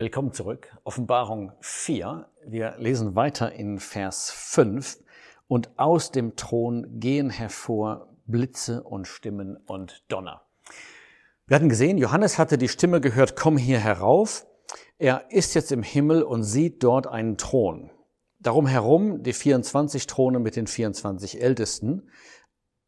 Willkommen zurück. Offenbarung 4. Wir lesen weiter in Vers 5. Und aus dem Thron gehen hervor Blitze und Stimmen und Donner. Wir hatten gesehen, Johannes hatte die Stimme gehört, komm hier herauf. Er ist jetzt im Himmel und sieht dort einen Thron. Darum herum die 24 Throne mit den 24 Ältesten,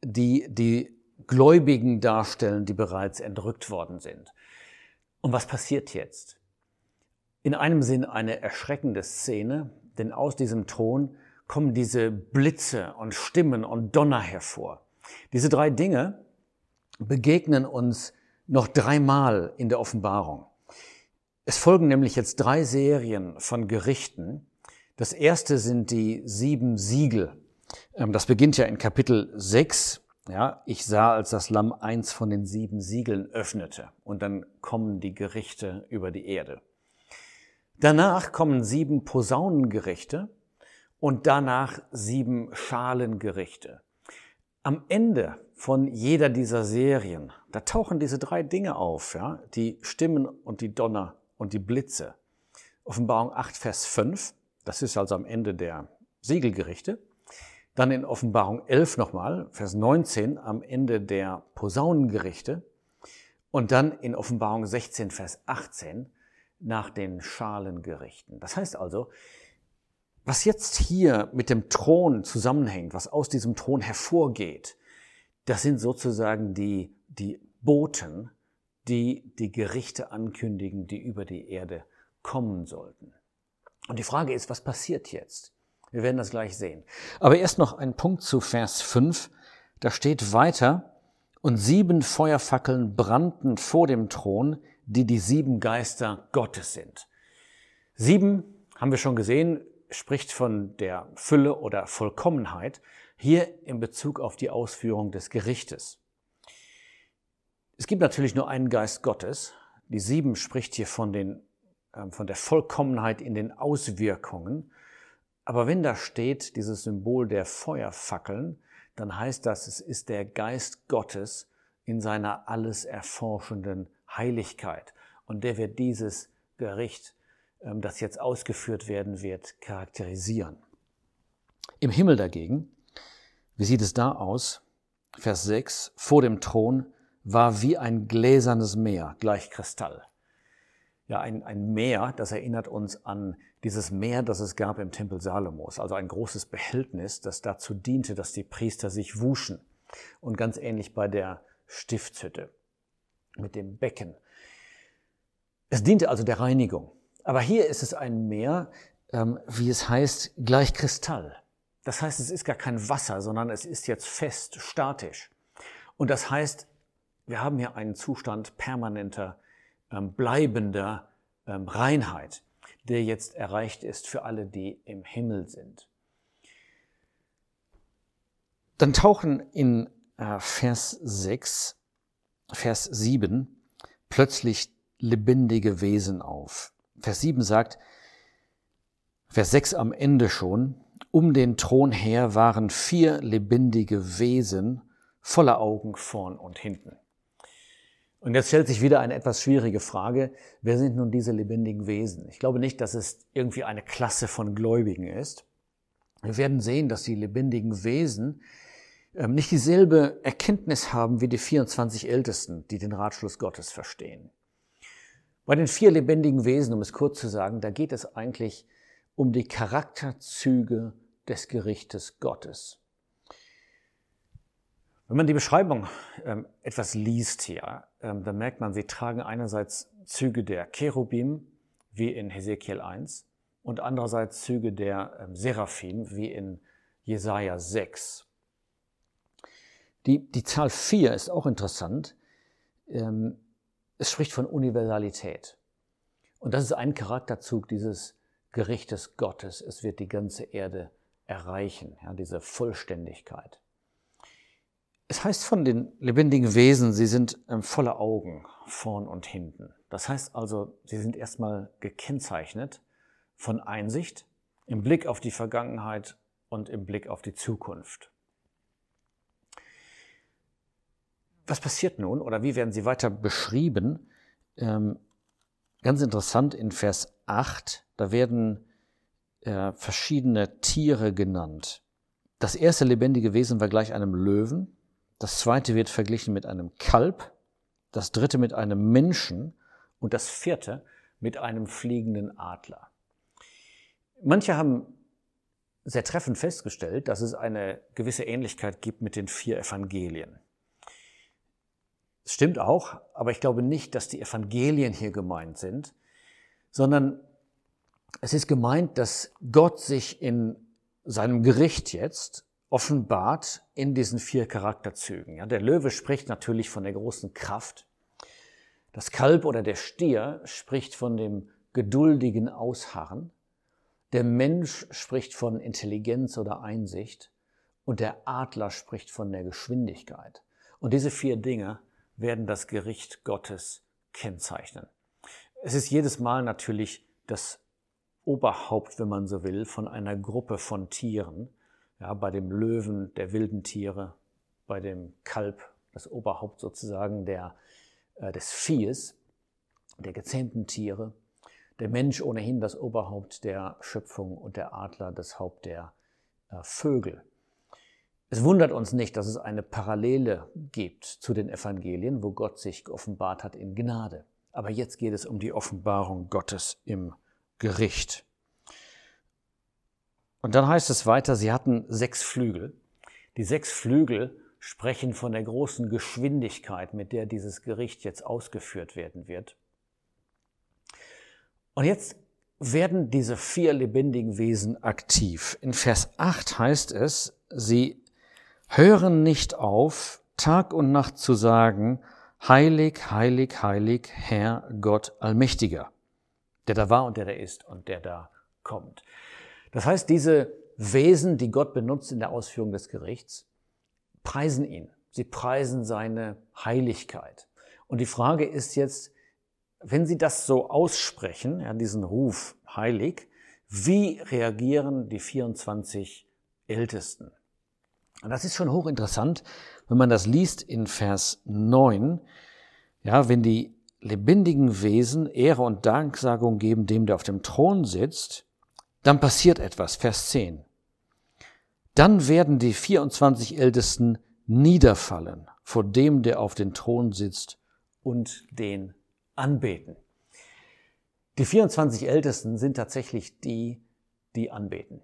die die Gläubigen darstellen, die bereits entrückt worden sind. Und was passiert jetzt? In einem Sinn eine erschreckende Szene, denn aus diesem Thron kommen diese Blitze und Stimmen und Donner hervor. Diese drei Dinge begegnen uns noch dreimal in der Offenbarung. Es folgen nämlich jetzt drei Serien von Gerichten. Das erste sind die sieben Siegel. Ähm, das beginnt ja in Kapitel 6. Ja, ich sah, als das Lamm eins von den sieben Siegeln öffnete. Und dann kommen die Gerichte über die Erde. Danach kommen sieben Posaunengerichte und danach sieben Schalengerichte. Am Ende von jeder dieser Serien, da tauchen diese drei Dinge auf, ja, die Stimmen und die Donner und die Blitze. Offenbarung 8, Vers 5, das ist also am Ende der Siegelgerichte. Dann in Offenbarung 11 nochmal, Vers 19, am Ende der Posaunengerichte. Und dann in Offenbarung 16, Vers 18, nach den Schalengerichten. Das heißt also, was jetzt hier mit dem Thron zusammenhängt, was aus diesem Thron hervorgeht, das sind sozusagen die, die Boten, die die Gerichte ankündigen, die über die Erde kommen sollten. Und die Frage ist, was passiert jetzt? Wir werden das gleich sehen. Aber erst noch ein Punkt zu Vers 5. Da steht weiter, und sieben Feuerfackeln brannten vor dem Thron, die die sieben Geister Gottes sind. Sieben, haben wir schon gesehen, spricht von der Fülle oder Vollkommenheit, hier in Bezug auf die Ausführung des Gerichtes. Es gibt natürlich nur einen Geist Gottes. Die sieben spricht hier von, den, äh, von der Vollkommenheit in den Auswirkungen. Aber wenn da steht, dieses Symbol der Feuerfackeln, dann heißt das, es ist der Geist Gottes in seiner alles erforschenden Heiligkeit. Und der wird dieses Gericht ähm, das jetzt ausgeführt werden wird, charakterisieren. Im Himmel dagegen, wie sieht es da aus? Vers 6, vor dem Thron war wie ein gläsernes Meer, gleich Kristall. Ja, ein, ein Meer, das erinnert uns an dieses Meer, das es gab im Tempel Salomos, also ein großes Behältnis, das dazu diente, dass die Priester sich wuschen. Und ganz ähnlich bei der Stiftshütte mit dem Becken. Es diente also der Reinigung. Aber hier ist es ein Meer, ähm, wie es heißt, gleich Kristall. Das heißt, es ist gar kein Wasser, sondern es ist jetzt fest, statisch. Und das heißt, wir haben hier einen Zustand permanenter, ähm, bleibender ähm, Reinheit, der jetzt erreicht ist für alle, die im Himmel sind. Dann tauchen in äh, Vers 6, Vers 7 plötzlich lebendige Wesen auf. Vers 7 sagt, Vers 6 am Ende schon, um den Thron her waren vier lebendige Wesen voller Augen vorn und hinten. Und jetzt stellt sich wieder eine etwas schwierige Frage, wer sind nun diese lebendigen Wesen? Ich glaube nicht, dass es irgendwie eine Klasse von Gläubigen ist. Wir werden sehen, dass die lebendigen Wesen nicht dieselbe Erkenntnis haben wie die 24 Ältesten, die den Ratschluss Gottes verstehen. Bei den vier lebendigen Wesen, um es kurz zu sagen, da geht es eigentlich um die Charakterzüge des Gerichtes Gottes. Wenn man die Beschreibung ähm, etwas liest hier, ähm, dann merkt man, sie tragen einerseits Züge der Cherubim, wie in Hesekiel 1, und andererseits Züge der ähm, Seraphim, wie in Jesaja 6. Die, die Zahl 4 ist auch interessant. Ähm, es spricht von Universalität. Und das ist ein Charakterzug dieses Gerichtes Gottes. Es wird die ganze Erde erreichen, ja, diese Vollständigkeit. Es heißt von den lebendigen Wesen, sie sind ähm, voller Augen, vorn und hinten. Das heißt also, sie sind erstmal gekennzeichnet von Einsicht im Blick auf die Vergangenheit und im Blick auf die Zukunft. Was passiert nun oder wie werden sie weiter beschrieben? Ähm, ganz interessant in Vers 8, da werden äh, verschiedene Tiere genannt. Das erste lebendige Wesen war gleich einem Löwen, das zweite wird verglichen mit einem Kalb, das dritte mit einem Menschen und das vierte mit einem fliegenden Adler. Manche haben sehr treffend festgestellt, dass es eine gewisse Ähnlichkeit gibt mit den vier Evangelien. Es stimmt auch, aber ich glaube nicht, dass die Evangelien hier gemeint sind, sondern es ist gemeint, dass Gott sich in seinem Gericht jetzt offenbart in diesen vier Charakterzügen. Ja, der Löwe spricht natürlich von der großen Kraft. Das Kalb oder der Stier spricht von dem geduldigen Ausharren. Der Mensch spricht von Intelligenz oder Einsicht und der Adler spricht von der Geschwindigkeit. Und diese vier Dinge werden das Gericht Gottes kennzeichnen. Es ist jedes Mal natürlich das Oberhaupt, wenn man so will, von einer Gruppe von Tieren. Ja, bei dem Löwen der wilden Tiere, bei dem Kalb das Oberhaupt sozusagen der, äh, des Viehes, der gezähmten Tiere der Mensch ohnehin das Oberhaupt der Schöpfung und der Adler das Haupt der äh, Vögel. Es wundert uns nicht, dass es eine Parallele gibt zu den Evangelien, wo Gott sich geoffenbart hat in Gnade. Aber jetzt geht es um die Offenbarung Gottes im Gericht. Und dann heißt es weiter, sie hatten sechs Flügel. Die sechs Flügel sprechen von der großen Geschwindigkeit, mit der dieses Gericht jetzt ausgeführt werden wird. Und jetzt werden diese vier lebendigen Wesen aktiv. In Vers 8 heißt es, sie hören nicht auf, Tag und Nacht zu sagen, heilig, heilig, heilig, Herr Gott Allmächtiger, der da war und der da ist und der da kommt. Das heißt, diese Wesen, die Gott benutzt in der Ausführung des Gerichts, preisen ihn. Sie preisen seine Heiligkeit. Und die Frage ist jetzt, wenn Sie das so aussprechen, ja, diesen Ruf heilig, wie reagieren die 24 Ältesten? Und das ist schon hochinteressant, wenn man das liest in Vers 9, ja, wenn die lebendigen Wesen Ehre und Danksagung geben dem, der auf dem Thron sitzt, dann passiert etwas, Vers 10. Dann werden die 24 Ältesten niederfallen vor dem, der auf dem Thron sitzt und den anbeten. Die 24 Ältesten sind tatsächlich die, die anbeten.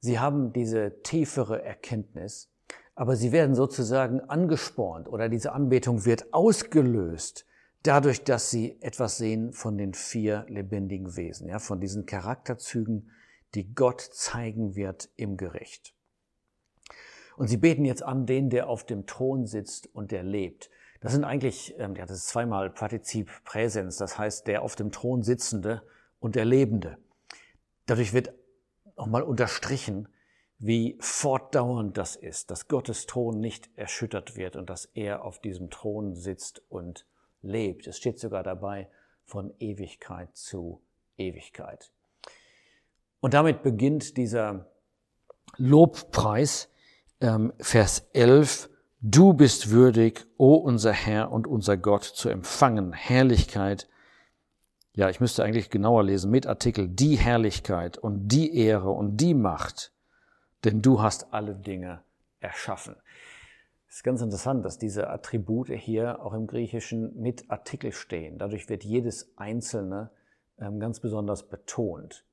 Sie haben diese tiefere Erkenntnis, aber sie werden sozusagen angespornt oder diese Anbetung wird ausgelöst dadurch, dass sie etwas sehen von den vier lebendigen Wesen, ja, von diesen Charakterzügen, die Gott zeigen wird im Gericht. Und sie beten jetzt an den, der auf dem Thron sitzt und der lebt. Das sind eigentlich, ähm, ja, das ist zweimal Partizip Präsens, das heißt der auf dem Thron sitzende und der Lebende. Dadurch wird nochmal unterstrichen, wie fortdauernd das ist, dass Gottes Thron nicht erschüttert wird und dass er auf diesem Thron sitzt und lebt. Es steht sogar dabei von Ewigkeit zu Ewigkeit. Und damit beginnt dieser Lobpreis, ähm, Vers 11, Du bist würdig, o unser Herr und unser Gott, zu empfangen Herrlichkeit. Ja, ich müsste eigentlich genauer lesen mit Artikel die Herrlichkeit und die Ehre und die Macht, denn du hast alle Dinge erschaffen. Es ist ganz interessant, dass diese Attribute hier auch im Griechischen mit Artikel stehen. Dadurch wird jedes einzelne ähm, ganz besonders betont.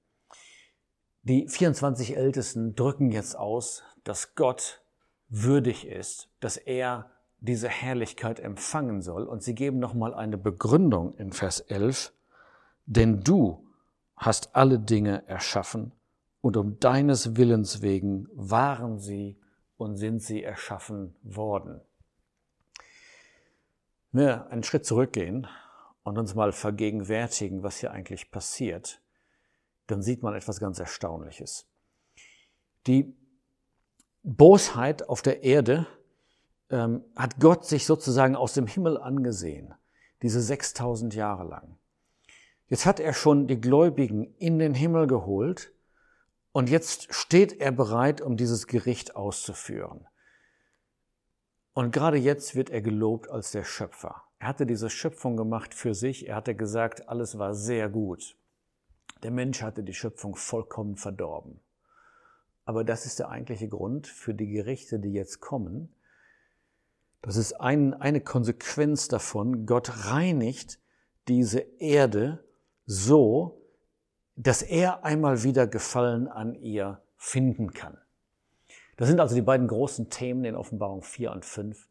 Die 24 Ältesten drücken jetzt aus, dass Gott würdig ist, dass er diese Herrlichkeit empfangen soll. Und sie geben nochmal eine Begründung in Vers 11, denn du hast alle Dinge erschaffen und um deines Willens wegen waren sie und sind sie erschaffen worden. Wenn wir einen Schritt zurückgehen und uns mal vergegenwärtigen, was hier eigentlich passiert, dann sieht man etwas ganz Erstaunliches. Die Bosheit auf der Erde ähm, hat Gott sich sozusagen aus dem Himmel angesehen, diese 6000 Jahre lang. Jetzt hat er schon die Gläubigen in den Himmel geholt und jetzt steht er bereit, um dieses Gericht auszuführen. Und gerade jetzt wird er gelobt als der Schöpfer. Er hatte diese Schöpfung gemacht für sich. Er hatte gesagt, alles war sehr gut. Der Mensch hatte die Schöpfung vollkommen verdorben. Aber das ist der eigentliche Grund für die Gerichte, die jetzt kommen. Das ist ein, eine Konsequenz davon. Gott reinigt diese Erde so, dass er einmal wieder Gefallen an ihr finden kann. Das sind also die beiden großen Themen in Offenbarung 4 und 5.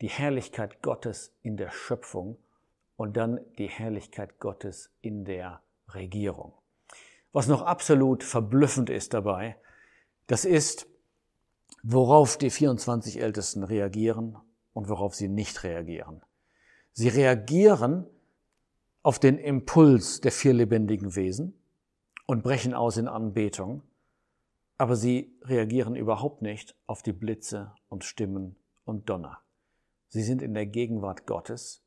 Die Herrlichkeit Gottes in der Schöpfung und dann die Herrlichkeit Gottes in der Regierung. Was noch absolut verblüffend ist dabei, das ist, worauf die 24 Ältesten reagieren und worauf sie nicht reagieren. Sie reagieren auf den Impuls der vier lebendigen Wesen und brechen aus in Anbetung, aber sie reagieren überhaupt nicht auf die Blitze und Stimmen und Donner. Sie sind in der Gegenwart Gottes.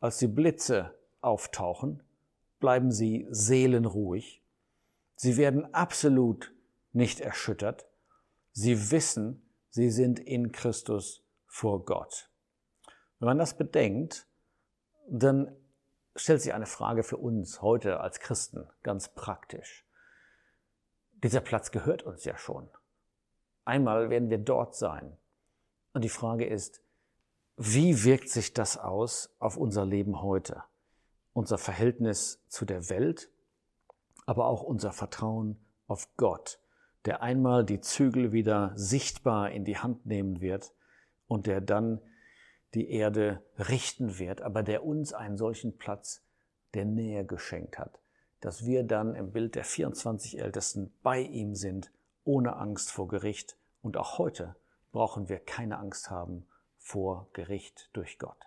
Als die Blitze auftauchen, bleiben sie seelenruhig Sie werden absolut nicht erschüttert. Sie wissen, sie sind in Christus vor Gott. Wenn man das bedenkt, dann stellt sich eine Frage für uns heute als Christen ganz praktisch. Dieser Platz gehört uns ja schon. Einmal werden wir dort sein. Und die Frage ist, wie wirkt sich das aus auf unser Leben heute? Unser Verhältnis zu der Welt aber auch unser Vertrauen auf Gott, der einmal die Zügel wieder sichtbar in die Hand nehmen wird und der dann die Erde richten wird, aber der uns einen solchen Platz der Nähe geschenkt hat, dass wir dann im Bild der 24 Ältesten bei ihm sind, ohne Angst vor Gericht. Und auch heute brauchen wir keine Angst haben vor Gericht durch Gott.